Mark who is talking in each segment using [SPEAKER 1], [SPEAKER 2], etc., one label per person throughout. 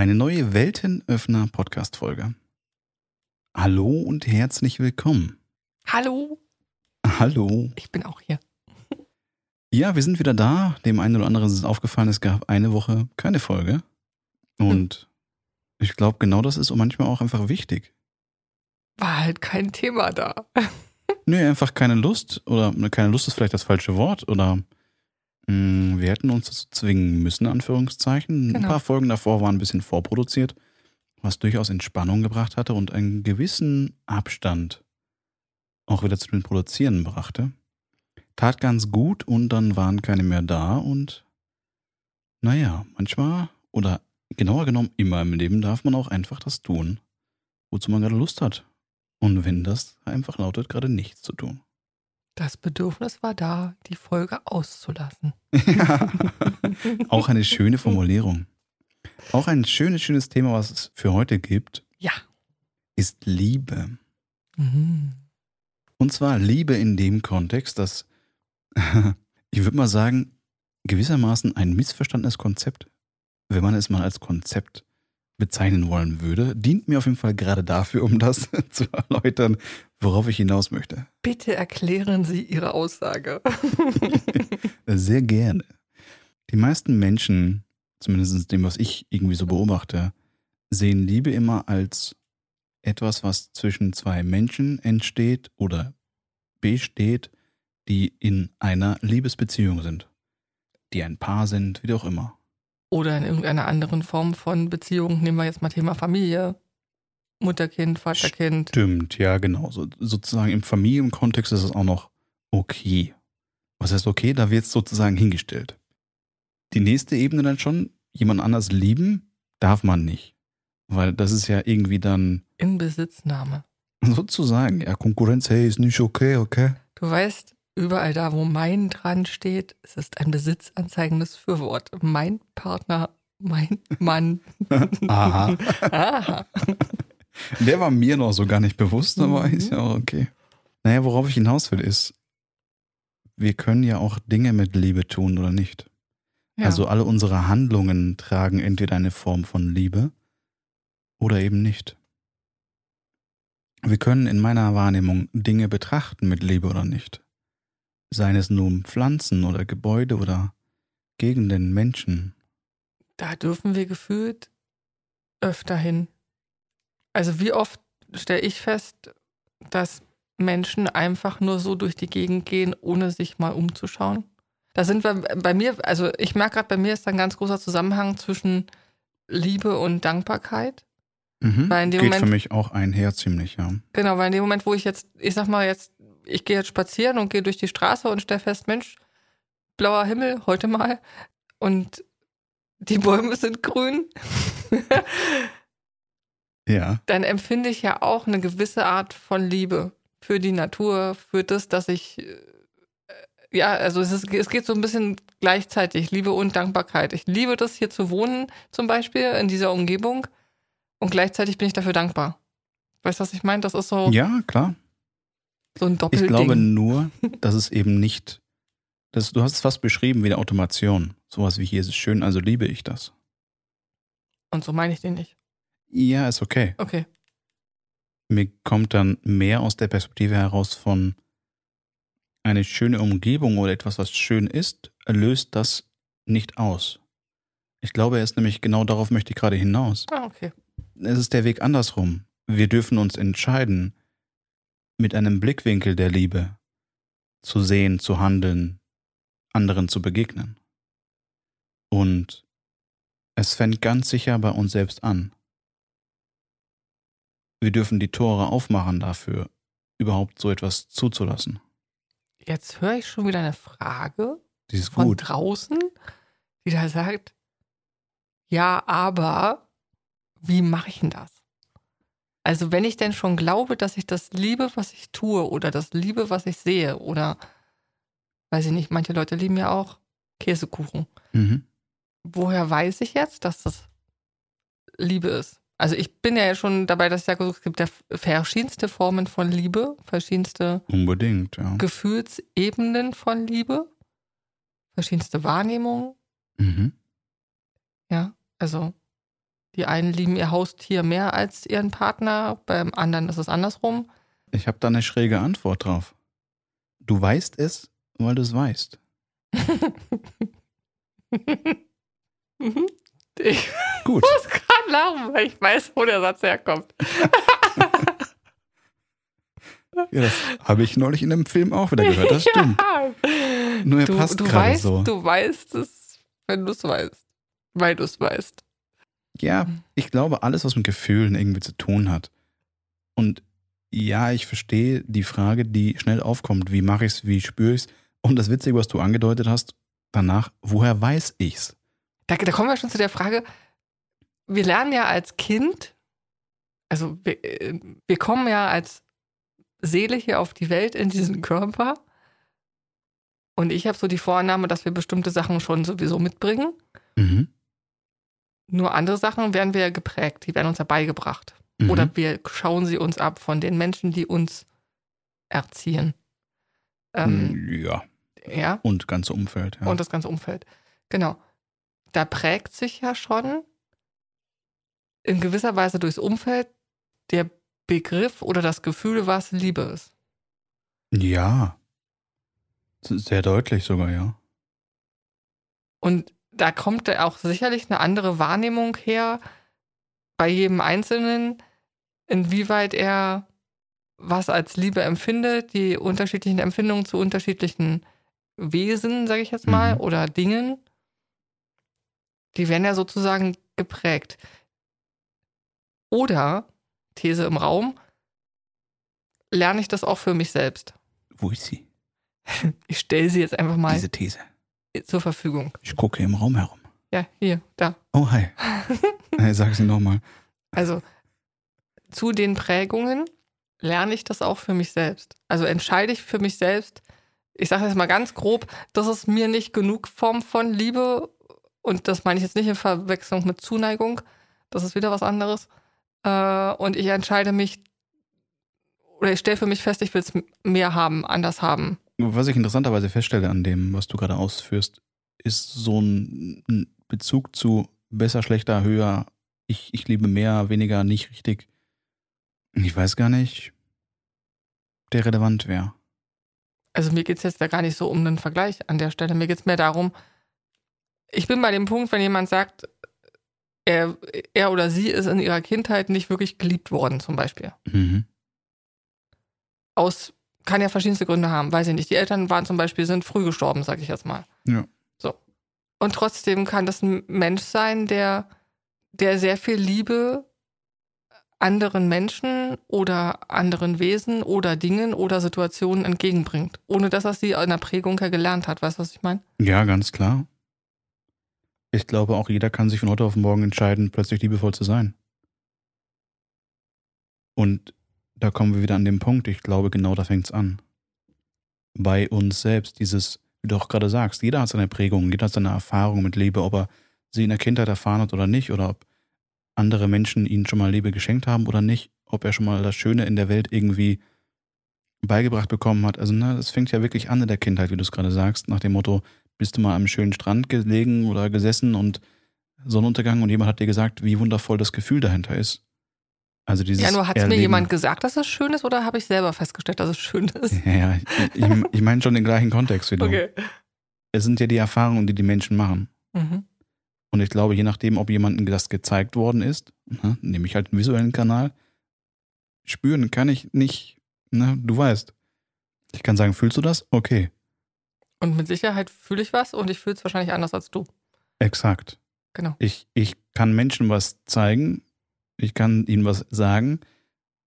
[SPEAKER 1] Eine neue Weltenöffner-Podcast-Folge. Hallo und herzlich willkommen.
[SPEAKER 2] Hallo,
[SPEAKER 1] Hallo.
[SPEAKER 2] ich bin auch hier.
[SPEAKER 1] Ja, wir sind wieder da. Dem einen oder anderen ist es aufgefallen, es gab eine Woche keine Folge. Und ich glaube, genau das ist manchmal auch einfach wichtig.
[SPEAKER 2] War halt kein Thema da.
[SPEAKER 1] Nee, einfach keine Lust. Oder ne, keine Lust ist vielleicht das falsche Wort. Oder wir hätten uns dazu zwingen müssen, Anführungszeichen. Ein
[SPEAKER 2] Genau.
[SPEAKER 1] paar Folgen davor waren ein bisschen vorproduziert, was durchaus Entspannung gebracht hatte und einen gewissen Abstand auch wieder zu den Produzieren brachte. Tat ganz gut und dann waren keine mehr da und naja, manchmal oder genauer genommen immer im Leben darf man auch einfach das tun, wozu man gerade Lust hat. Und wenn das einfach lautet, gerade nichts zu tun.
[SPEAKER 2] Das Bedürfnis war da, die Folge auszulassen.
[SPEAKER 1] Ja. Auch eine schöne Formulierung. Auch ein schönes, schönes Thema, was es für heute gibt,
[SPEAKER 2] Ja.
[SPEAKER 1] ist Liebe.
[SPEAKER 2] Mhm.
[SPEAKER 1] Und zwar Liebe in dem Kontext, dass, ich würde mal sagen, gewissermaßen ein missverstandenes Konzept, wenn man es mal als Konzept bezeichnen wollen würde, dient mir auf jeden Fall gerade dafür, um das zu erläutern, worauf ich hinaus möchte.
[SPEAKER 2] Bitte erklären Sie Ihre Aussage.
[SPEAKER 1] Sehr gerne. Die meisten Menschen, zumindest dem, was ich irgendwie so beobachte, sehen Liebe immer als etwas, was zwischen zwei Menschen entsteht oder besteht, die in einer Liebesbeziehung sind. Die ein Paar sind, wie auch immer.
[SPEAKER 2] Oder in irgendeiner anderen Form von Beziehung. Nehmen wir jetzt mal Thema Familie. Mutterkind, Vaterkind.
[SPEAKER 1] Stimmt, ja, genau. So, sozusagen im Familienkontext ist es auch noch okay. Was heißt okay? Da wird es sozusagen hingestellt. Die nächste Ebene dann schon, jemand anders lieben, darf man nicht. Weil das ist ja irgendwie dann
[SPEAKER 2] In Besitznahme.
[SPEAKER 1] sozusagen, ja, Konkurrenz, hey, ist nicht okay, okay.
[SPEAKER 2] Du weißt, überall da, wo mein dran steht, es ist ein besitzanzeigendes Fürwort. Mein Partner, mein Mann.
[SPEAKER 1] Aha.
[SPEAKER 2] Aha.
[SPEAKER 1] Der war mir noch so gar nicht bewusst, aber
[SPEAKER 2] Mhm.
[SPEAKER 1] ist ja auch okay. Naja, worauf ich hinaus will, ist, wir können ja auch Dinge mit Liebe tun oder nicht.
[SPEAKER 2] Ja.
[SPEAKER 1] Also alle unsere Handlungen tragen entweder eine Form von Liebe oder eben nicht. Wir können in meiner Wahrnehmung Dinge betrachten mit Liebe oder nicht. Seien es nun Pflanzen oder Gebäude oder Gegenden, Menschen.
[SPEAKER 2] Da dürfen wir gefühlt öfter hin. Also wie oft stelle ich fest, dass Menschen einfach nur so durch die Gegend gehen, ohne sich mal umzuschauen. Da sind wir bei mir, also ich merke gerade, bei mir ist da ein ganz großer Zusammenhang zwischen Liebe und Dankbarkeit.
[SPEAKER 1] Mhm.
[SPEAKER 2] Weil in dem
[SPEAKER 1] Geht
[SPEAKER 2] Moment-
[SPEAKER 1] für mich auch einher ziemlich, ja.
[SPEAKER 2] Genau, weil in dem Moment, wo ich jetzt, ich sag mal jetzt, ich gehe jetzt spazieren und gehe durch die Straße und stelle fest, Mensch, blauer Himmel, heute mal. Und die Bäume sind grün.
[SPEAKER 1] Ja.
[SPEAKER 2] dann empfinde ich ja auch eine gewisse Art von Liebe für die Natur, für das, dass ich, äh, ja, also es, ist, es geht so ein bisschen gleichzeitig, Liebe und Dankbarkeit. Ich liebe das hier zu wohnen, zum Beispiel, in dieser Umgebung. Und gleichzeitig bin ich dafür dankbar. Weißt du, was ich meine? Das ist so,
[SPEAKER 1] Ja, klar.
[SPEAKER 2] So ein
[SPEAKER 1] Ich
[SPEAKER 2] Doppelding.
[SPEAKER 1] glaube nur, dass es eben nicht. Das, du hast es fast beschrieben wie eine Automation. Sowas wie hier ist es schön, also liebe ich das.
[SPEAKER 2] Und so meine ich den nicht.
[SPEAKER 1] Ja, ist okay.
[SPEAKER 2] Okay.
[SPEAKER 1] Mir kommt dann mehr aus der Perspektive heraus von eine schöne Umgebung oder etwas, was schön ist, löst das nicht aus. Ich glaube, er ist nämlich genau darauf möchte ich gerade hinaus.
[SPEAKER 2] Ah, okay.
[SPEAKER 1] Es ist der Weg andersrum. Wir dürfen uns entscheiden, mit einem Blickwinkel der Liebe zu sehen, zu handeln, anderen zu begegnen. Und es fängt ganz sicher bei uns selbst an. Wir dürfen die Tore aufmachen dafür, überhaupt so etwas zuzulassen.
[SPEAKER 2] Jetzt höre ich schon wieder eine Frage von
[SPEAKER 1] gut.
[SPEAKER 2] draußen, die da sagt, ja, aber wie mache ich denn das? Also wenn ich denn schon glaube, dass ich das liebe, was ich tue oder das liebe, was ich sehe oder weiß ich nicht, manche Leute lieben ja auch Käsekuchen.
[SPEAKER 1] Mhm.
[SPEAKER 2] Woher weiß ich jetzt, dass das Liebe ist? Also ich bin ja schon dabei, dass ich sage, es gibt ja verschiedenste Formen von Liebe, verschiedenste
[SPEAKER 1] Unbedingt, ja.
[SPEAKER 2] Gefühlsebenen von Liebe, verschiedenste Wahrnehmungen.
[SPEAKER 1] Mhm.
[SPEAKER 2] Ja, also Die einen lieben ihr Haustier mehr als ihren Partner, beim anderen ist es andersrum.
[SPEAKER 1] Ich habe da eine schräge Antwort drauf. Du weißt es, weil du es weißt.
[SPEAKER 2] ich
[SPEAKER 1] Gut.
[SPEAKER 2] muss gerade lachen, weil ich weiß, wo der Satz herkommt.
[SPEAKER 1] Ja, das habe ich neulich in einem Film auch wieder gehört. Das stimmt.
[SPEAKER 2] Ja.
[SPEAKER 1] Nur er
[SPEAKER 2] Du,
[SPEAKER 1] passt
[SPEAKER 2] du
[SPEAKER 1] gerade
[SPEAKER 2] weißt,
[SPEAKER 1] so.
[SPEAKER 2] du weißt es, wenn du es weißt. Weil du es weißt.
[SPEAKER 1] Ja, ich glaube, alles, was mit Gefühlen irgendwie zu tun hat. Und ja, ich verstehe die Frage, die schnell aufkommt. Wie mache ich es? Wie spüre ich es? Und das Witzige, was du angedeutet hast, danach, woher weiß ich's?
[SPEAKER 2] Da, da kommen wir schon zu der Frage, wir lernen ja als Kind, also wir, äh, wir kommen ja als Seele hier auf die Welt in diesen Körper. Und ich habe so die Vorannahme, dass wir bestimmte Sachen schon sowieso mitbringen.
[SPEAKER 1] Mhm.
[SPEAKER 2] Nur andere Sachen werden wir ja geprägt, die werden uns ja beigebracht.
[SPEAKER 1] Mhm.
[SPEAKER 2] Oder wir schauen sie uns ab von den Menschen, die uns erziehen. Ähm,
[SPEAKER 1] ja,
[SPEAKER 2] ja.
[SPEAKER 1] und ganze Umfeld. Ja.
[SPEAKER 2] und das ganze Umfeld. Genau. Da prägt sich ja schon in gewisser Weise durchs Umfeld der Begriff oder das Gefühl, was Liebe ist.
[SPEAKER 1] ja. Sehr deutlich sogar, ja.
[SPEAKER 2] Und da kommt auch sicherlich eine andere Wahrnehmung her bei jedem Einzelnen, inwieweit er was als Liebe empfindet, die unterschiedlichen Empfindungen zu unterschiedlichen Wesen, sage ich jetzt mal,
[SPEAKER 1] Mhm.
[SPEAKER 2] oder Dingen, die werden ja sozusagen geprägt. Oder, These im Raum, lerne ich das auch für mich selbst.
[SPEAKER 1] Wo ist sie?
[SPEAKER 2] Ich stelle sie jetzt einfach mal
[SPEAKER 1] Diese These.
[SPEAKER 2] Zur Verfügung.
[SPEAKER 1] Ich gucke im Raum herum.
[SPEAKER 2] Ja, hier, da.
[SPEAKER 1] Oh, hi. hey, sag sie nochmal.
[SPEAKER 2] Also zu den Prägungen lerne ich das auch für mich selbst. Also entscheide ich für mich selbst, ich sage jetzt mal ganz grob, das ist mir nicht genug Form von Liebe und das meine ich jetzt nicht in Verwechslung mit Zuneigung, das ist wieder was anderes. Äh, und ich entscheide mich oder ich stelle für mich fest, ich will es mehr haben, anders haben.
[SPEAKER 1] Was ich interessanterweise feststelle an dem, was du gerade ausführst, ist so ein Bezug zu besser, schlechter, höher, ich, ich liebe mehr, weniger, nicht richtig. Ich weiß gar nicht, der relevant wäre.
[SPEAKER 2] Also mir geht es jetzt da gar nicht so um einen Vergleich an der Stelle. Mir geht es mehr darum, ich bin bei dem Punkt, wenn jemand sagt, er, er oder sie ist in ihrer Kindheit nicht wirklich geliebt worden, zum Beispiel.
[SPEAKER 1] Mhm.
[SPEAKER 2] Aus, kann ja verschiedenste Gründe haben, weiß ich nicht. Die Eltern waren zum Beispiel, sind früh gestorben, sag ich jetzt mal.
[SPEAKER 1] Ja.
[SPEAKER 2] So. Und trotzdem kann das ein Mensch sein, der, der sehr viel Liebe anderen Menschen oder anderen Wesen oder Dingen oder Situationen entgegenbringt, ohne dass er sie in der Prägung her gelernt hat. Weißt du, was ich meine?
[SPEAKER 1] Ja, ganz klar. Ich glaube, auch jeder kann sich von heute auf morgen entscheiden, plötzlich liebevoll zu sein. Und da kommen wir wieder an den Punkt. Ich glaube, genau da fängt's an. Bei uns selbst, dieses, wie du auch gerade sagst, jeder hat seine Prägung, jeder hat seine Erfahrung mit Liebe, ob er sie in der Kindheit erfahren hat oder nicht, oder ob andere Menschen ihnen schon mal Liebe geschenkt haben oder nicht, ob er schon mal das Schöne in der Welt irgendwie beigebracht bekommen hat. Also, ne, das fängt ja wirklich an in der Kindheit, wie du es gerade sagst, nach dem Motto, bist du mal am schönen Strand gelegen oder gesessen und Sonnenuntergang und jemand hat dir gesagt, wie wundervoll das Gefühl dahinter ist. Also dieses
[SPEAKER 2] Ja, nur hat es mir jemand gesagt, dass es schön ist oder habe ich selber festgestellt, dass es schön ist?
[SPEAKER 1] Ja, ja, ich, ich, meine schon den gleichen Kontext wie du. Es sind ja die Erfahrungen, die die Menschen machen.
[SPEAKER 2] Mhm.
[SPEAKER 1] Und ich glaube, je nachdem, ob jemandem das gezeigt worden ist, ne, nehme ich halt einen visuellen Kanal, spüren kann ich nicht, ne, du weißt. Ich kann sagen, fühlst du das? Okay,
[SPEAKER 2] Und mit Sicherheit fühle ich was und ich fühle es wahrscheinlich anders als du.
[SPEAKER 1] exakt.
[SPEAKER 2] Genau.
[SPEAKER 1] Ich, ich kann Menschen was zeigen, ich kann ihnen was sagen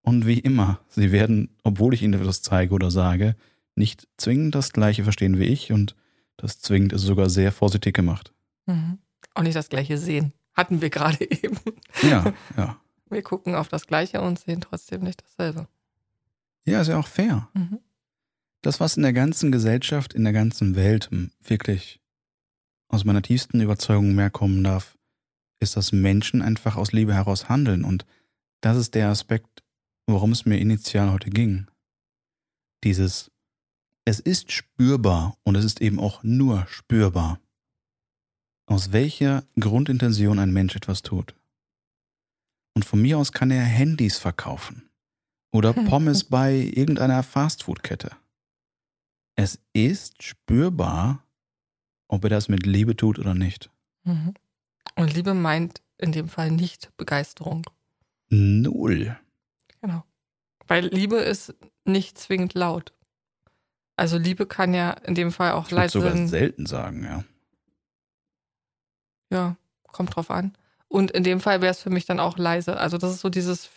[SPEAKER 1] und wie immer, sie werden, obwohl ich ihnen etwas zeige oder sage, nicht zwingend das Gleiche verstehen wie ich und das zwingend ist sogar sehr vorsichtig gemacht.
[SPEAKER 2] Mhm. Auch nicht das gleiche sehen. Hatten wir gerade eben.
[SPEAKER 1] Ja, ja.
[SPEAKER 2] Wir gucken auf das Gleiche und sehen trotzdem nicht dasselbe.
[SPEAKER 1] Ja, ist ja auch fair.
[SPEAKER 2] Mhm.
[SPEAKER 1] Das, was in der ganzen Gesellschaft, in der ganzen Welt m, wirklich aus meiner tiefsten Überzeugung mehr kommen darf, ist, dass Menschen einfach aus Liebe heraus handeln. Und das ist der Aspekt, worum es mir initial heute ging. Dieses, es ist spürbar und es ist eben auch nur spürbar, aus welcher Grundintention ein Mensch etwas tut. Und von mir aus kann er Handys verkaufen. Oder Pommes bei irgendeiner Fastfood-Kette. Es ist spürbar, ob er das mit Liebe tut oder nicht.
[SPEAKER 2] Mhm. Und Liebe meint in dem Fall nicht Begeisterung.
[SPEAKER 1] Null.
[SPEAKER 2] Genau. Weil Liebe ist nicht zwingend laut. Also Liebe kann ja in dem Fall auch
[SPEAKER 1] Ich
[SPEAKER 2] leise
[SPEAKER 1] sogar
[SPEAKER 2] sein.
[SPEAKER 1] selten sagen, ja.
[SPEAKER 2] Ja, kommt drauf an. Und in dem Fall wäre es für mich dann auch leise. Also das ist so dieses,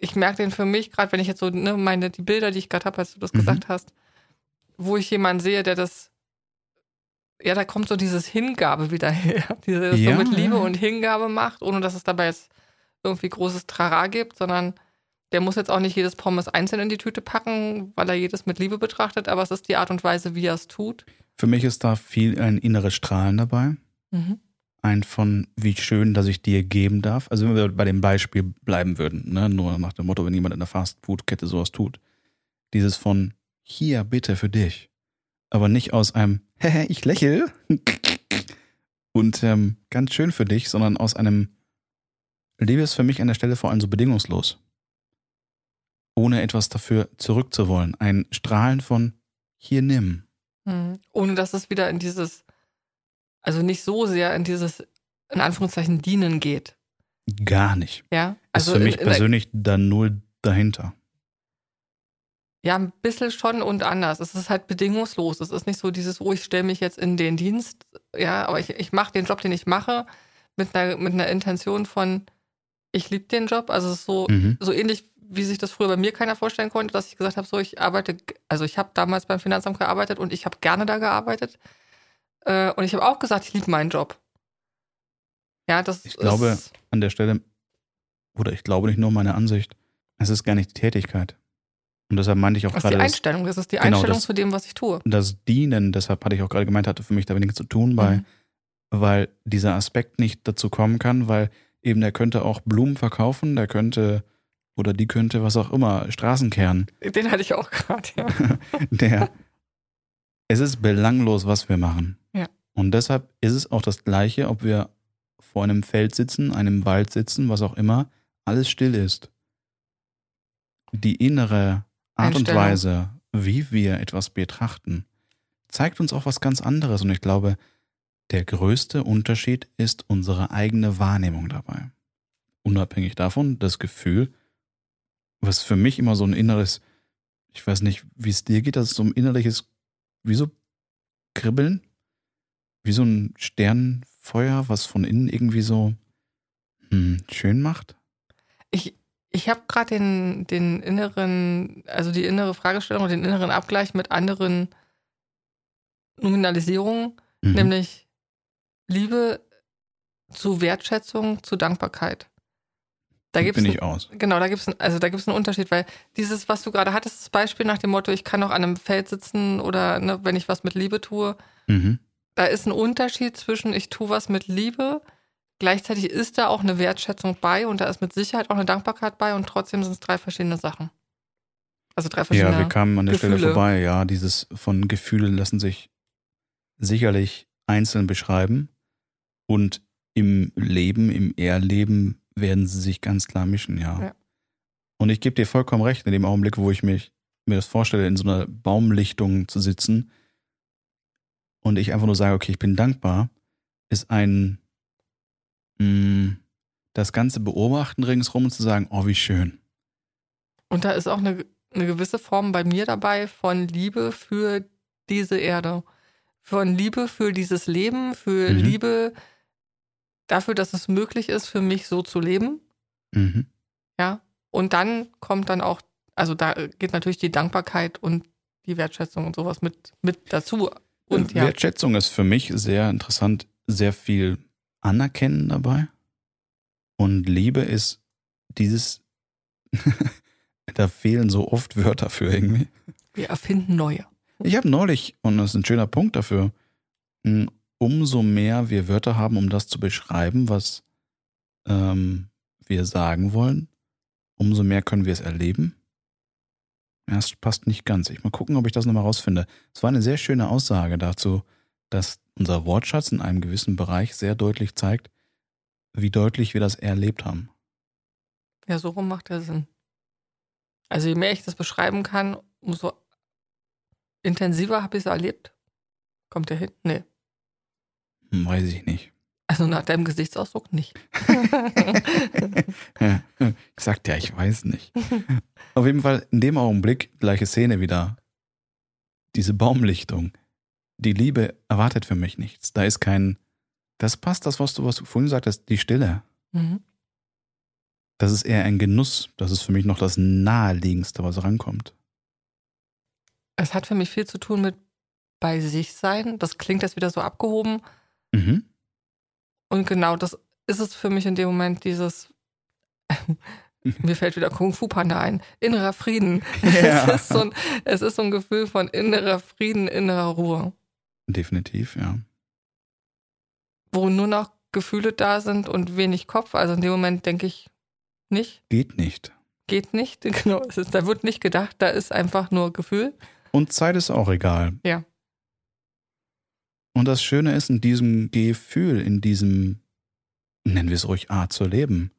[SPEAKER 2] ich merke den für mich, gerade wenn ich jetzt so, ne, meine, die Bilder, die ich gerade habe, als du das
[SPEAKER 1] Mhm.
[SPEAKER 2] gesagt hast, wo ich jemanden sehe, der das, ja, da kommt so dieses Hingabe wieder her, die das
[SPEAKER 1] Ja,
[SPEAKER 2] so mit Liebe
[SPEAKER 1] ja.
[SPEAKER 2] und Hingabe macht, ohne dass es dabei jetzt irgendwie großes Trara gibt, sondern der muss jetzt auch nicht jedes Pommes einzeln in die Tüte packen, weil er jedes mit Liebe betrachtet, aber es ist die Art und Weise, wie er es tut.
[SPEAKER 1] Für mich ist da viel ein inneres Strahlen dabei.
[SPEAKER 2] Mhm.
[SPEAKER 1] Ein von, wie schön, dass ich dir geben darf. Also wenn wir bei dem Beispiel bleiben würden, ne? nur nach dem Motto, wenn jemand in der Fastfood-Kette sowas tut. Dieses von, hier, bitte für dich. Aber nicht aus einem, hehe, ich lächel und ähm, ganz schön für dich, sondern aus einem, Liebe ist für mich an der Stelle vor allem so bedingungslos. Ohne etwas dafür zurückzuwollen. Ein Strahlen von, hier, nimm.
[SPEAKER 2] Mhm. Ohne dass es wieder in dieses, also nicht so sehr in dieses, in Anführungszeichen, Dienen geht.
[SPEAKER 1] Gar nicht.
[SPEAKER 2] Ja,
[SPEAKER 1] Also ist für mich
[SPEAKER 2] in
[SPEAKER 1] persönlich da null dahinter.
[SPEAKER 2] Ja, ein bisschen schon und anders. Es ist halt bedingungslos. Es ist nicht so dieses, oh, ich stelle mich jetzt in den Dienst, ja, aber ich, ich mache den Job, den ich mache, mit einer, mit einer Intention von, ich liebe den Job. Also es ist so,
[SPEAKER 1] Mhm.
[SPEAKER 2] so ähnlich, wie sich das früher bei mir keiner vorstellen konnte, dass ich gesagt habe, so, ich arbeite, also ich habe damals beim Finanzamt gearbeitet und ich habe gerne da gearbeitet. Äh, und ich habe auch gesagt, ich liebe meinen Job. Ja, das
[SPEAKER 1] Ich glaube,
[SPEAKER 2] ist,
[SPEAKER 1] an der Stelle, oder ich glaube nicht nur meine Ansicht, es ist gar nicht die Tätigkeit. Und deshalb meinte ich auch
[SPEAKER 2] das ist die
[SPEAKER 1] gerade das,
[SPEAKER 2] Einstellung. Das ist die
[SPEAKER 1] genau,
[SPEAKER 2] Einstellung
[SPEAKER 1] das-
[SPEAKER 2] zu dem, was ich tue.
[SPEAKER 1] das Dienen, deshalb hatte ich auch gerade gemeint, hatte für mich da wenig zu tun, bei,
[SPEAKER 2] Mhm.
[SPEAKER 1] weil dieser Aspekt nicht dazu kommen kann, weil eben der könnte auch Blumen verkaufen, der könnte oder die könnte was auch immer, Straßen kehren.
[SPEAKER 2] Den hatte ich auch gerade, ja.
[SPEAKER 1] Der, es ist belanglos, was wir machen.
[SPEAKER 2] Ja.
[SPEAKER 1] Und deshalb ist es auch das Gleiche, ob wir vor einem Feld sitzen, einem Wald sitzen, was auch immer, alles still ist. Die innere Art und. Weise, wie wir etwas betrachten, zeigt uns auch was ganz anderes. Und ich glaube, der größte Unterschied ist unsere eigene Wahrnehmung dabei. Unabhängig davon, das Gefühl, was für mich immer so ein inneres, ich weiß nicht, wie es dir geht, das ist so ein innerliches, wie so Kribbeln, wie so ein Sternfeuer, was von innen irgendwie so hm, schön macht.
[SPEAKER 2] Ich, habe gerade den, den inneren, also die innere Fragestellung und den inneren Abgleich mit anderen Nominalisierungen,
[SPEAKER 1] Mhm.
[SPEAKER 2] nämlich Liebe zu Wertschätzung, zu Dankbarkeit. Da gibt's
[SPEAKER 1] Bin ich aus.
[SPEAKER 2] Genau, da gibt es also da gibt's einen Unterschied, weil dieses, was du gerade hattest, das Beispiel nach dem Motto, ich kann auch an einem Feld sitzen oder ne, wenn ich was mit Liebe tue,
[SPEAKER 1] Mhm.
[SPEAKER 2] da ist ein Unterschied zwischen ich tue was mit Liebe, gleichzeitig ist da auch eine Wertschätzung bei und da ist mit Sicherheit auch eine Dankbarkeit bei und trotzdem sind es drei verschiedene Sachen. Also drei verschiedene.
[SPEAKER 1] Ja, wir kamen an der Stelle
[SPEAKER 2] Gefühle.
[SPEAKER 1] vorbei. Ja, dieses von Gefühle lassen sich sicherlich einzeln beschreiben und im Leben, im Erleben werden sie sich ganz klar mischen, ja.
[SPEAKER 2] Ja.
[SPEAKER 1] Und ich gebe dir vollkommen recht, in dem Augenblick, wo ich mich, mir das vorstelle, in so einer Baumlichtung zu sitzen und ich einfach nur sage, okay, ich bin dankbar, ist ein mh, das Ganze beobachten ringsrum und zu sagen, oh, wie schön.
[SPEAKER 2] Und da ist auch eine, eine gewisse Form bei mir dabei von Liebe für diese Erde. Von Liebe für dieses Leben, für
[SPEAKER 1] Mhm.
[SPEAKER 2] Liebe dafür, dass es möglich ist, für mich so zu leben.
[SPEAKER 1] Mhm.
[SPEAKER 2] Ja. Und dann kommt dann auch, also da geht natürlich die Dankbarkeit und die Wertschätzung und sowas mit, mit dazu. Und ja,
[SPEAKER 1] Wertschätzung ist für mich sehr interessant, sehr viel Anerkennen dabei. Und Liebe ist dieses, da fehlen so oft Wörter für irgendwie.
[SPEAKER 2] wir erfinden neue.
[SPEAKER 1] Ich habe neulich, und das ist ein schöner Punkt dafür, umso mehr wir Wörter haben, um das zu beschreiben, was ähm, wir sagen wollen, umso mehr können wir es erleben. Ja, es passt nicht ganz. Ich mal gucken, ob ich das nochmal rausfinde. Es war eine sehr schöne Aussage dazu, dass unser Wortschatz in einem gewissen Bereich sehr deutlich zeigt, wie deutlich wir das erlebt haben.
[SPEAKER 2] Ja, so rum macht der Sinn. Also je mehr ich das beschreiben kann, umso intensiver habe ich es erlebt. Kommt der hin? Nee.
[SPEAKER 1] Hm, Weiß ich nicht.
[SPEAKER 2] Also nach deinem Gesichtsausdruck nicht.
[SPEAKER 1] ich sagte ja, ich weiß nicht. Auf jeden Fall in dem Augenblick, gleiche Szene wieder. Diese Baumlichtung. Die Liebe erwartet für mich nichts. Da ist kein. Das passt, das, was du, was du vorhin sagtest, die Stille.
[SPEAKER 2] Mhm.
[SPEAKER 1] Das ist eher ein Genuss. Das ist für mich noch das Naheliegendste, was rankommt.
[SPEAKER 2] Es hat für mich viel zu tun mit bei sich sein. Das klingt jetzt wieder so abgehoben.
[SPEAKER 1] Mhm.
[SPEAKER 2] Und genau das ist es für mich in dem Moment, dieses, mir fällt wieder Kung Fu Panda ein, innerer Frieden.
[SPEAKER 1] Ja.
[SPEAKER 2] Es, ist so ein, es ist so ein Gefühl von innerer Frieden, innerer Ruhe,
[SPEAKER 1] Definitiv, ja.
[SPEAKER 2] wo nur noch Gefühle da sind und wenig Kopf. Also in dem Moment denke ich nicht,
[SPEAKER 1] Geht nicht.
[SPEAKER 2] geht nicht. Genau, es ist, da wird nicht gedacht, da ist einfach nur Gefühl.
[SPEAKER 1] Und Zeit ist auch egal.
[SPEAKER 2] Ja.
[SPEAKER 1] Und das Schöne ist, in diesem Gefühl, in diesem, nennen wir es ruhig, Art zu leben,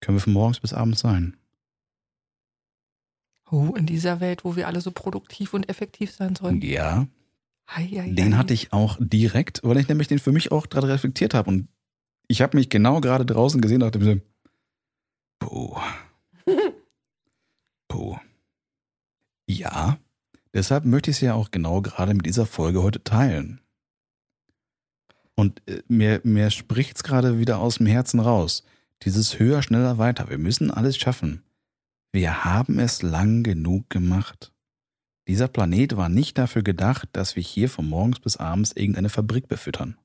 [SPEAKER 1] können wir von morgens bis abends sein.
[SPEAKER 2] Oh, in dieser Welt, wo wir alle so produktiv und effektiv sein sollen.
[SPEAKER 1] Ja,
[SPEAKER 2] Hei, hei,
[SPEAKER 1] den hatte ich auch direkt, weil ich nämlich den für mich auch gerade reflektiert habe. Und ich habe mich genau gerade draußen gesehen und dachte mir, so, puh. Puh. Ja, deshalb möchte ich es ja auch genau gerade mit dieser Folge heute teilen. Und äh, mir, mir spricht es gerade wieder aus dem Herzen raus. Dieses höher, schneller, weiter. Wir müssen alles schaffen. Wir haben es lang genug gemacht. Dieser Planet war nicht dafür gedacht, dass wir hier von morgens bis abends irgendeine Fabrik befüttern.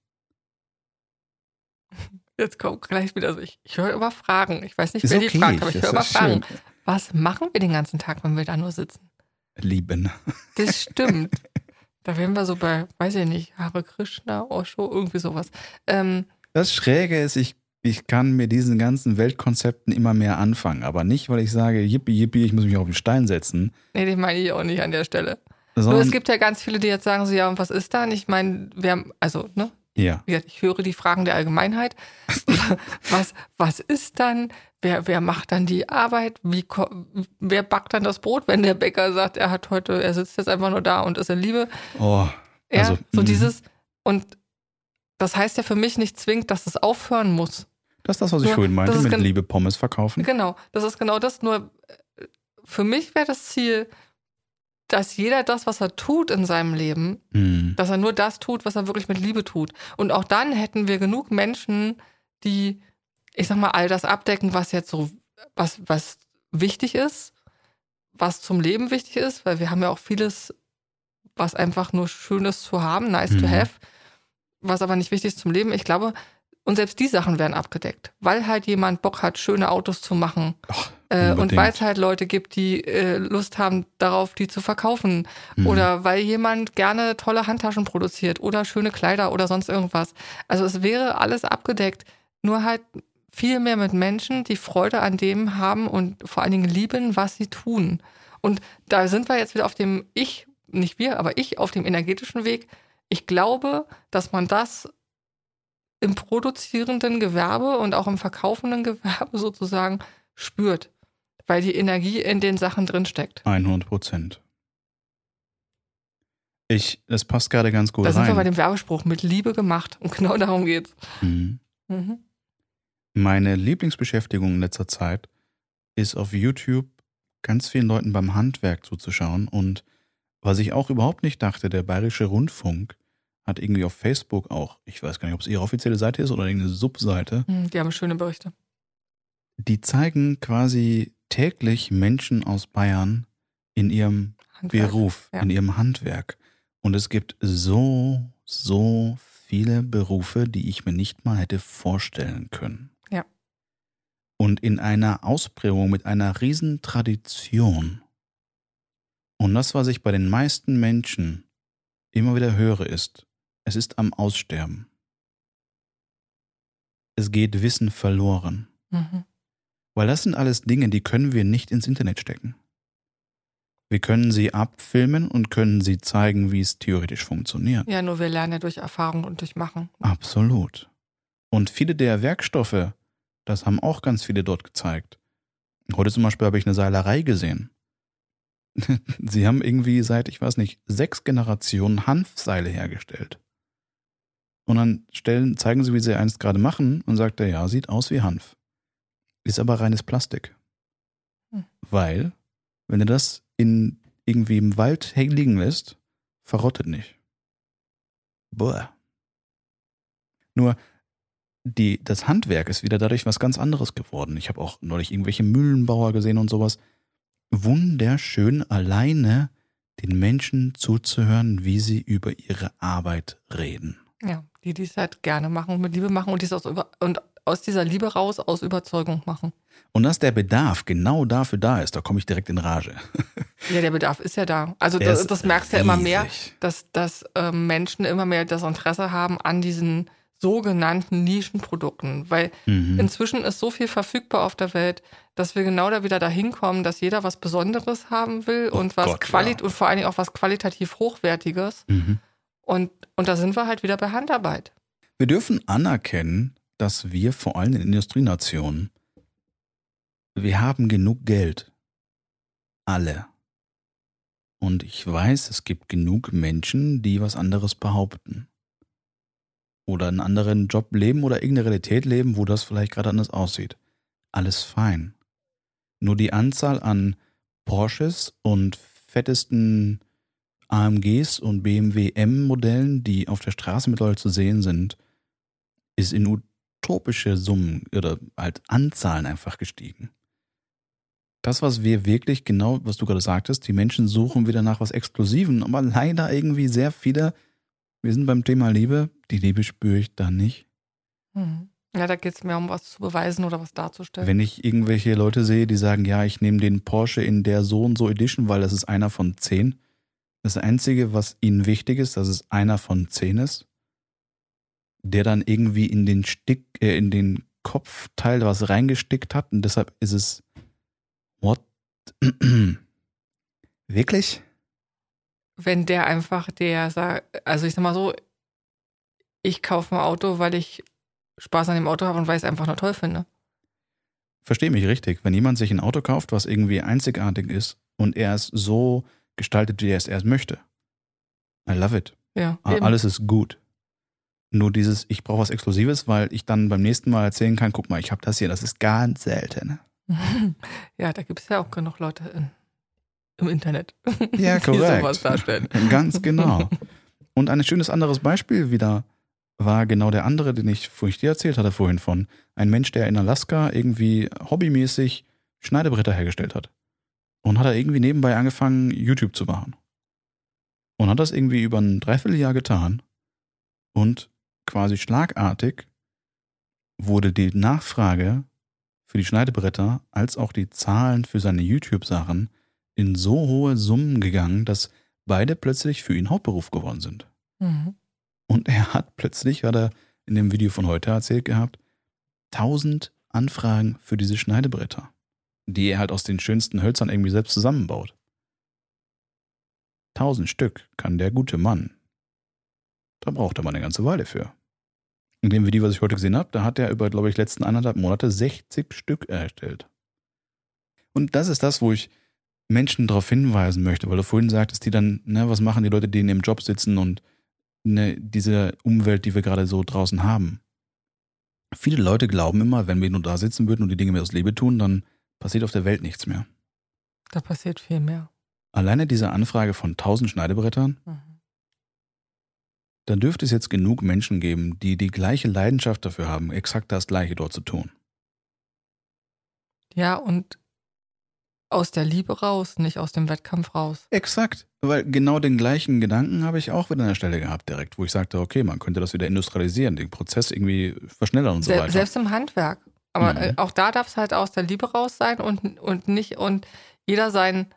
[SPEAKER 2] Jetzt kommt gleich wieder so. Ich, ich höre immer Fragen. Ich weiß nicht,
[SPEAKER 1] Ist
[SPEAKER 2] wer
[SPEAKER 1] okay,
[SPEAKER 2] die fragt, aber ich höre immer
[SPEAKER 1] ist
[SPEAKER 2] Fragen.
[SPEAKER 1] schön.
[SPEAKER 2] Was machen wir den ganzen Tag, wenn wir da nur sitzen?
[SPEAKER 1] Lieben.
[SPEAKER 2] Das stimmt. da wären wir so bei, weiß ich nicht, Hare Krishna, Osho, irgendwie sowas. Ähm,
[SPEAKER 1] Das Schräge ist, ich, ich kann mit diesen ganzen Weltkonzepten immer mehr anfangen. Aber nicht, weil ich sage, yippie, yippie, ich muss mich auf den Stein setzen.
[SPEAKER 2] nee, den meine ich auch nicht an der Stelle. Nur
[SPEAKER 1] Sondern,
[SPEAKER 2] es gibt ja ganz viele, die jetzt sagen so, ja, und was ist da? Und ich meine, wir haben, also, ne?
[SPEAKER 1] ja,
[SPEAKER 2] Wie gesagt, Ich höre die Fragen der Allgemeinheit. was, was ist dann? Wer, wer macht dann die Arbeit? Wie, wer backt dann das Brot, wenn der Bäcker sagt, er hat heute, er sitzt jetzt einfach nur da und ist in Liebe?
[SPEAKER 1] oh,
[SPEAKER 2] Ja,
[SPEAKER 1] Also,
[SPEAKER 2] so
[SPEAKER 1] mhm.
[SPEAKER 2] dieses, und das heißt ja für mich nicht zwingend, dass es aufhören muss.
[SPEAKER 1] Das ist das, was ich
[SPEAKER 2] Nur,
[SPEAKER 1] vorhin meinte,
[SPEAKER 2] ist
[SPEAKER 1] mit Liebe Pommes verkaufen.
[SPEAKER 2] Genau, das ist genau das. Nur äh, für mich wäre das Ziel, dass jeder das, was er tut in seinem Leben,
[SPEAKER 1] Hm.
[SPEAKER 2] dass er nur das tut, was er wirklich mit Liebe tut. Und auch dann hätten wir genug Menschen, die, ich sag mal, all das abdecken, was jetzt so, was, was wichtig ist, was zum Leben wichtig ist, weil wir haben ja auch vieles, was einfach nur Schönes zu haben, nice to
[SPEAKER 1] Mhm.
[SPEAKER 2] have, was aber nicht wichtig ist zum Leben. Ich glaube, und selbst die Sachen werden abgedeckt, weil halt jemand Bock hat, schöne Autos zu machen.
[SPEAKER 1] Ach,
[SPEAKER 2] Äh, und weil es halt Leute gibt, die äh, Lust haben darauf, die zu verkaufen.
[SPEAKER 1] Hm.
[SPEAKER 2] Oder weil jemand gerne tolle Handtaschen produziert oder schöne Kleider oder sonst irgendwas. Also es wäre alles abgedeckt. Nur halt viel mehr mit Menschen, die Freude an dem haben und vor allen Dingen lieben, was sie tun. Und da sind wir jetzt wieder auf dem Ich, nicht wir, aber ich auf dem energetischen Weg. Ich glaube, dass man das im produzierenden Gewerbe und auch im verkaufenden Gewerbe sozusagen spürt, weil die Energie in den Sachen drinsteckt.
[SPEAKER 1] 100 Prozent. Ich, das passt gerade ganz gut
[SPEAKER 2] Da sind wir bei
[SPEAKER 1] rein.
[SPEAKER 2] dem Werbespruch mit Liebe gemacht und genau darum geht's.
[SPEAKER 1] Mhm.
[SPEAKER 2] Mhm.
[SPEAKER 1] Meine Lieblingsbeschäftigung in letzter Zeit ist auf YouTube ganz vielen Leuten beim Handwerk zuzuschauen. Und was ich auch überhaupt nicht dachte, der Bayerische Rundfunk hat irgendwie auf Facebook auch, ich weiß gar nicht, ob es ihre offizielle Seite ist oder irgendeine Subseite,
[SPEAKER 2] Mhm, Die haben schöne Berichte.
[SPEAKER 1] die zeigen quasi täglich Menschen aus Bayern in ihrem
[SPEAKER 2] Handwerk.
[SPEAKER 1] Beruf,
[SPEAKER 2] ja.
[SPEAKER 1] in ihrem Handwerk. Und es gibt so, so viele Berufe, die ich mir nicht mal hätte vorstellen können.
[SPEAKER 2] Ja.
[SPEAKER 1] Und in einer Ausprägung mit einer riesen Tradition. Und das, was ich bei den meisten Menschen immer wieder höre, ist, es ist am Aussterben. Es geht Wissen verloren.
[SPEAKER 2] Mhm.
[SPEAKER 1] Weil das sind alles Dinge, die können wir nicht ins Internet stecken. Wir können sie abfilmen und können sie zeigen, wie es theoretisch funktioniert.
[SPEAKER 2] Ja, nur wir lernen ja durch Erfahrung und durch Machen.
[SPEAKER 1] Absolut. Und viele der Werkstoffe, das haben auch ganz viele dort gezeigt, Heute zum Beispiel habe ich eine Seilerei gesehen. Sie haben irgendwie seit, ich weiß nicht, sechs Generationen Hanfseile hergestellt. Und dann stellen, zeigen sie, wie sie eins gerade machen und sagt er, ja, sieht aus wie Hanf. Ist aber reines Plastik.
[SPEAKER 2] Hm.
[SPEAKER 1] Weil, wenn du das in irgendwie im Wald liegen lässt, verrottet nicht. Boah. Nur, die, das Handwerk ist wieder dadurch was ganz anderes geworden. Ich habe auch neulich irgendwelche Mühlenbauer gesehen und sowas. Wunderschön alleine den Menschen zuzuhören, wie sie über ihre Arbeit reden.
[SPEAKER 2] Ja, die die es halt gerne machen und mit Liebe machen und, dies aus, über und aus dieser Liebe raus aus Überzeugung machen.
[SPEAKER 1] Und dass der Bedarf genau dafür da ist, da komme ich direkt in Rage.
[SPEAKER 2] Ja, der Bedarf ist ja da. Also das, das merkst du ja immer mehr, dass, dass ähm, Menschen immer mehr das Interesse haben an diesen sogenannten Nischenprodukten. Weil
[SPEAKER 1] Mhm.
[SPEAKER 2] inzwischen ist so viel verfügbar auf der Welt, dass wir genau da wieder dahin kommen, dass jeder was Besonderes haben will
[SPEAKER 1] Oh
[SPEAKER 2] und was
[SPEAKER 1] Gott, ja.
[SPEAKER 2] und vor allen Dingen auch was qualitativ Hochwertiges.
[SPEAKER 1] Mhm.
[SPEAKER 2] Und, und da sind wir halt wieder bei Handarbeit.
[SPEAKER 1] Wir dürfen anerkennen, dass wir vor allem in Industrienationen, wir haben genug Geld. Alle. Und ich weiß, es gibt genug Menschen, die was anderes behaupten. Oder einen anderen Job leben oder irgendeine Realität leben, wo das vielleicht gerade anders aussieht. Alles fein. Nur die Anzahl an Porsches und fettesten AMGs und BMW M-Modellen, die auf der Straße mittlerweile zu sehen sind, ist in utopische Summen oder halt Anzahlen einfach gestiegen. Das, was wir wirklich genau, was du gerade sagtest, die Menschen suchen wieder nach was Exklusiven, aber leider irgendwie sehr viele, wir sind beim Thema Liebe, die Liebe spüre ich da nicht.
[SPEAKER 2] Mhm. Ja, da geht es mehr um was zu beweisen oder was darzustellen.
[SPEAKER 1] Wenn ich irgendwelche Leute sehe, die sagen, ja, ich nehme den Porsche in der so und so Edition, weil das ist einer von zehn. Das Einzige, was ihnen wichtig ist, dass es einer von zehn ist, der dann irgendwie in den Stick, äh, in den Kopfteil was reingestickt hat und deshalb ist es what? Wirklich?
[SPEAKER 2] wenn der einfach der sagt, also ich sag mal so, ich kaufe ein Auto, weil ich Spaß an dem Auto habe und weil ich es einfach nur toll finde.
[SPEAKER 1] Verstehe mich richtig. Wenn jemand sich ein Auto kauft, was irgendwie einzigartig ist und er es so gestaltet, wie er es erst möchte, I love it.
[SPEAKER 2] Ja,
[SPEAKER 1] A-
[SPEAKER 2] eben.
[SPEAKER 1] Alles ist gut. Nur dieses, ich brauche was Exklusives, weil ich dann beim nächsten Mal erzählen kann, guck mal, ich habe das hier, das ist ganz selten.
[SPEAKER 2] ja, da gibt es ja auch genug Leute in, im Internet,
[SPEAKER 1] Ja,
[SPEAKER 2] die sowas darstellen.
[SPEAKER 1] Ganz genau. Und ein schönes anderes Beispiel wieder war genau der andere, den ich, wo ich dir erzählt hatte vorhin von. Ein Mensch, der in Alaska irgendwie hobbymäßig Schneidebretter hergestellt hat. Und hat er irgendwie nebenbei angefangen, YouTube zu machen. Und hat das irgendwie über ein Dreivierteljahr getan. Und quasi schlagartig wurde die Nachfrage für die Schneidebretter als auch die Zahlen für seine YouTube-Sachen in so hohe Summen gegangen, dass beide plötzlich für ihn Hauptberuf geworden sind.
[SPEAKER 2] Mhm.
[SPEAKER 1] Und er hat plötzlich, hat er in dem Video von heute erzählt gehabt, 1000 Anfragen für diese Schneidebretter, die er halt aus den schönsten Hölzern irgendwie selbst zusammenbaut. 1000 Stück kann der gute Mann. Da braucht er mal eine ganze Weile für. In dem Video, was ich heute gesehen habe, da hat er über, glaube ich, letzten anderthalb Monate 60 Stück erstellt. Und das ist das, wo ich Menschen darauf hinweisen möchte, weil du vorhin sagtest, die dann, ne, was machen die Leute, die in ihrem Job sitzen und ne, diese Umwelt, die wir gerade so draußen haben. Viele Leute glauben immer, wenn wir nur da sitzen würden und die Dinge mehr aus Liebe tun, dann passiert auf der Welt nichts mehr.
[SPEAKER 2] Da passiert viel mehr.
[SPEAKER 1] Alleine diese Anfrage von 1000 Schneidebrettern,
[SPEAKER 2] Mhm.
[SPEAKER 1] da dürfte es jetzt genug Menschen geben, die die gleiche Leidenschaft dafür haben, exakt das Gleiche dort zu tun.
[SPEAKER 2] Ja, und aus der Liebe raus, nicht aus dem Wettkampf raus.
[SPEAKER 1] Exakt, weil genau den gleichen Gedanken habe ich auch wieder an der Stelle gehabt direkt, wo ich sagte, okay, man könnte das wieder industrialisieren, den Prozess irgendwie verschnellern und so
[SPEAKER 2] Se
[SPEAKER 1] weiter.
[SPEAKER 2] selbst im Handwerk. Aber
[SPEAKER 1] Mhm.
[SPEAKER 2] äh, auch da darf es halt aus der Liebe raus sein und, und nicht und jeder sein,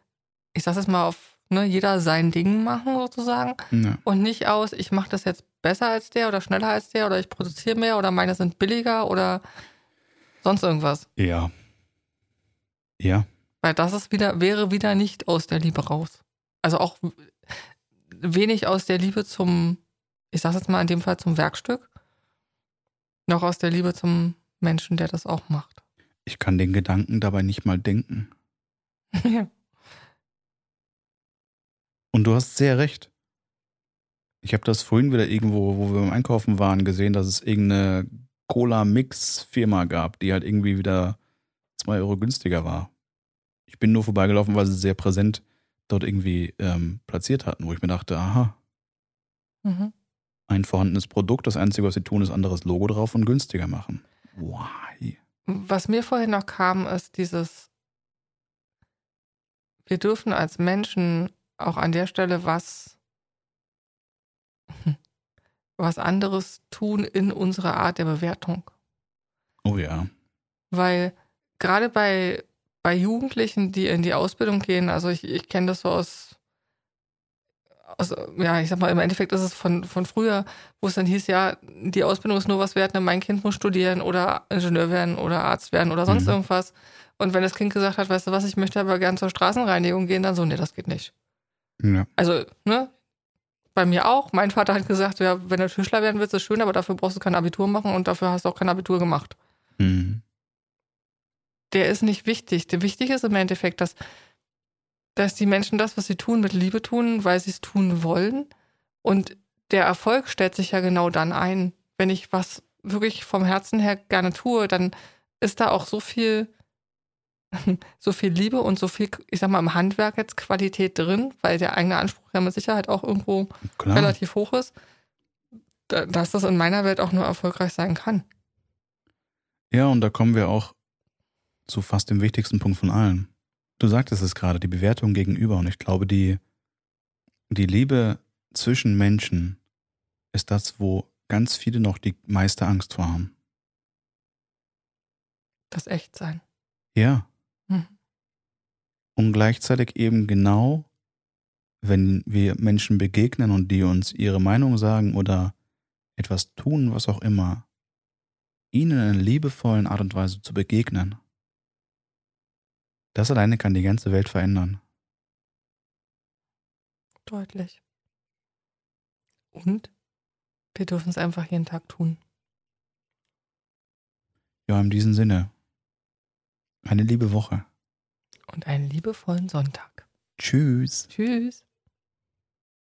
[SPEAKER 2] ich sag's jetzt mal auf, ne, jeder sein Ding machen sozusagen
[SPEAKER 1] Ja.
[SPEAKER 2] und nicht aus, ich mache das jetzt besser als der oder schneller als der oder ich produziere mehr oder meine sind billiger oder sonst irgendwas.
[SPEAKER 1] Ja. Ja.
[SPEAKER 2] Weil das ist wieder, wäre wieder nicht aus der Liebe raus. Also auch wenig aus der Liebe zum, ich sag's jetzt mal in dem Fall zum Werkstück, noch aus der Liebe zum Menschen, der das auch macht.
[SPEAKER 1] Ich kann den Gedanken dabei nicht mal denken.
[SPEAKER 2] ja.
[SPEAKER 1] Und du hast sehr recht. Ich habe das vorhin wieder irgendwo, wo wir beim Einkaufen waren, gesehen, dass es irgendeine Cola-Mix-Firma gab, die halt irgendwie wieder zwei Euro günstiger war. Ich bin nur vorbeigelaufen, weil sie sehr präsent dort irgendwie ähm, platziert hatten, wo ich mir dachte, aha,
[SPEAKER 2] Mhm.
[SPEAKER 1] ein vorhandenes Produkt, das Einzige, was sie tun, ist anderes Logo drauf und günstiger machen. Why?
[SPEAKER 2] Was mir vorhin noch kam, ist dieses, wir dürfen als Menschen auch an der Stelle was, was anderes tun in unserer Art der Bewertung.
[SPEAKER 1] Oh ja.
[SPEAKER 2] Weil gerade bei, bei Jugendlichen, die in die Ausbildung gehen, also ich, ich kenne das so aus, aus, ja, ich sag mal, im Endeffekt ist es von, von früher, wo es dann hieß, ja, die Ausbildung ist nur was wert, ne? mein Kind muss studieren oder Ingenieur werden oder Arzt werden oder sonst
[SPEAKER 1] Mhm.
[SPEAKER 2] irgendwas. Und wenn das Kind gesagt hat, weißt du was, ich möchte aber gern zur Straßenreinigung gehen, dann so, nee, das geht nicht.
[SPEAKER 1] Ja.
[SPEAKER 2] Also, ne? Bei mir auch. Mein Vater hat gesagt, ja, wenn du Tischler werden willst, ist schön, aber dafür brauchst du kein Abitur machen und dafür hast du auch kein Abitur gemacht.
[SPEAKER 1] Mhm.
[SPEAKER 2] der ist nicht wichtig. Der wichtig ist im Endeffekt, dass, dass die Menschen das, was sie tun, mit Liebe tun, weil sie es tun wollen. Und der Erfolg stellt sich ja genau dann ein. Wenn ich was wirklich vom Herzen her gerne tue, dann ist da auch so viel, so viel Liebe und so viel, ich sag mal, im Handwerk jetzt Qualität drin, weil der eigene Anspruch ja mit Sicherheit auch irgendwo
[SPEAKER 1] Klar.
[SPEAKER 2] relativ hoch ist, da- dass das in meiner Welt auch nur erfolgreich sein kann.
[SPEAKER 1] Ja, und da kommen wir auch zu fast dem wichtigsten Punkt von allen. Du sagtest es gerade, die Bewertung gegenüber. Und ich glaube, die, die Liebe zwischen Menschen ist das, wo ganz viele noch die meiste Angst vor haben.
[SPEAKER 2] Das Echtsein.
[SPEAKER 1] Ja.
[SPEAKER 2] Mhm.
[SPEAKER 1] Und gleichzeitig eben genau, wenn wir Menschen begegnen und die uns ihre Meinung sagen oder etwas tun, was auch immer, ihnen in einer liebevollen Art und Weise zu begegnen. Das alleine kann die ganze Welt verändern.
[SPEAKER 2] Deutlich. Und wir dürfen es einfach jeden Tag tun.
[SPEAKER 1] Ja, in diesem Sinne. Eine liebe Woche.
[SPEAKER 2] Und einen liebevollen Sonntag.
[SPEAKER 1] Tschüss.
[SPEAKER 2] Tschüss.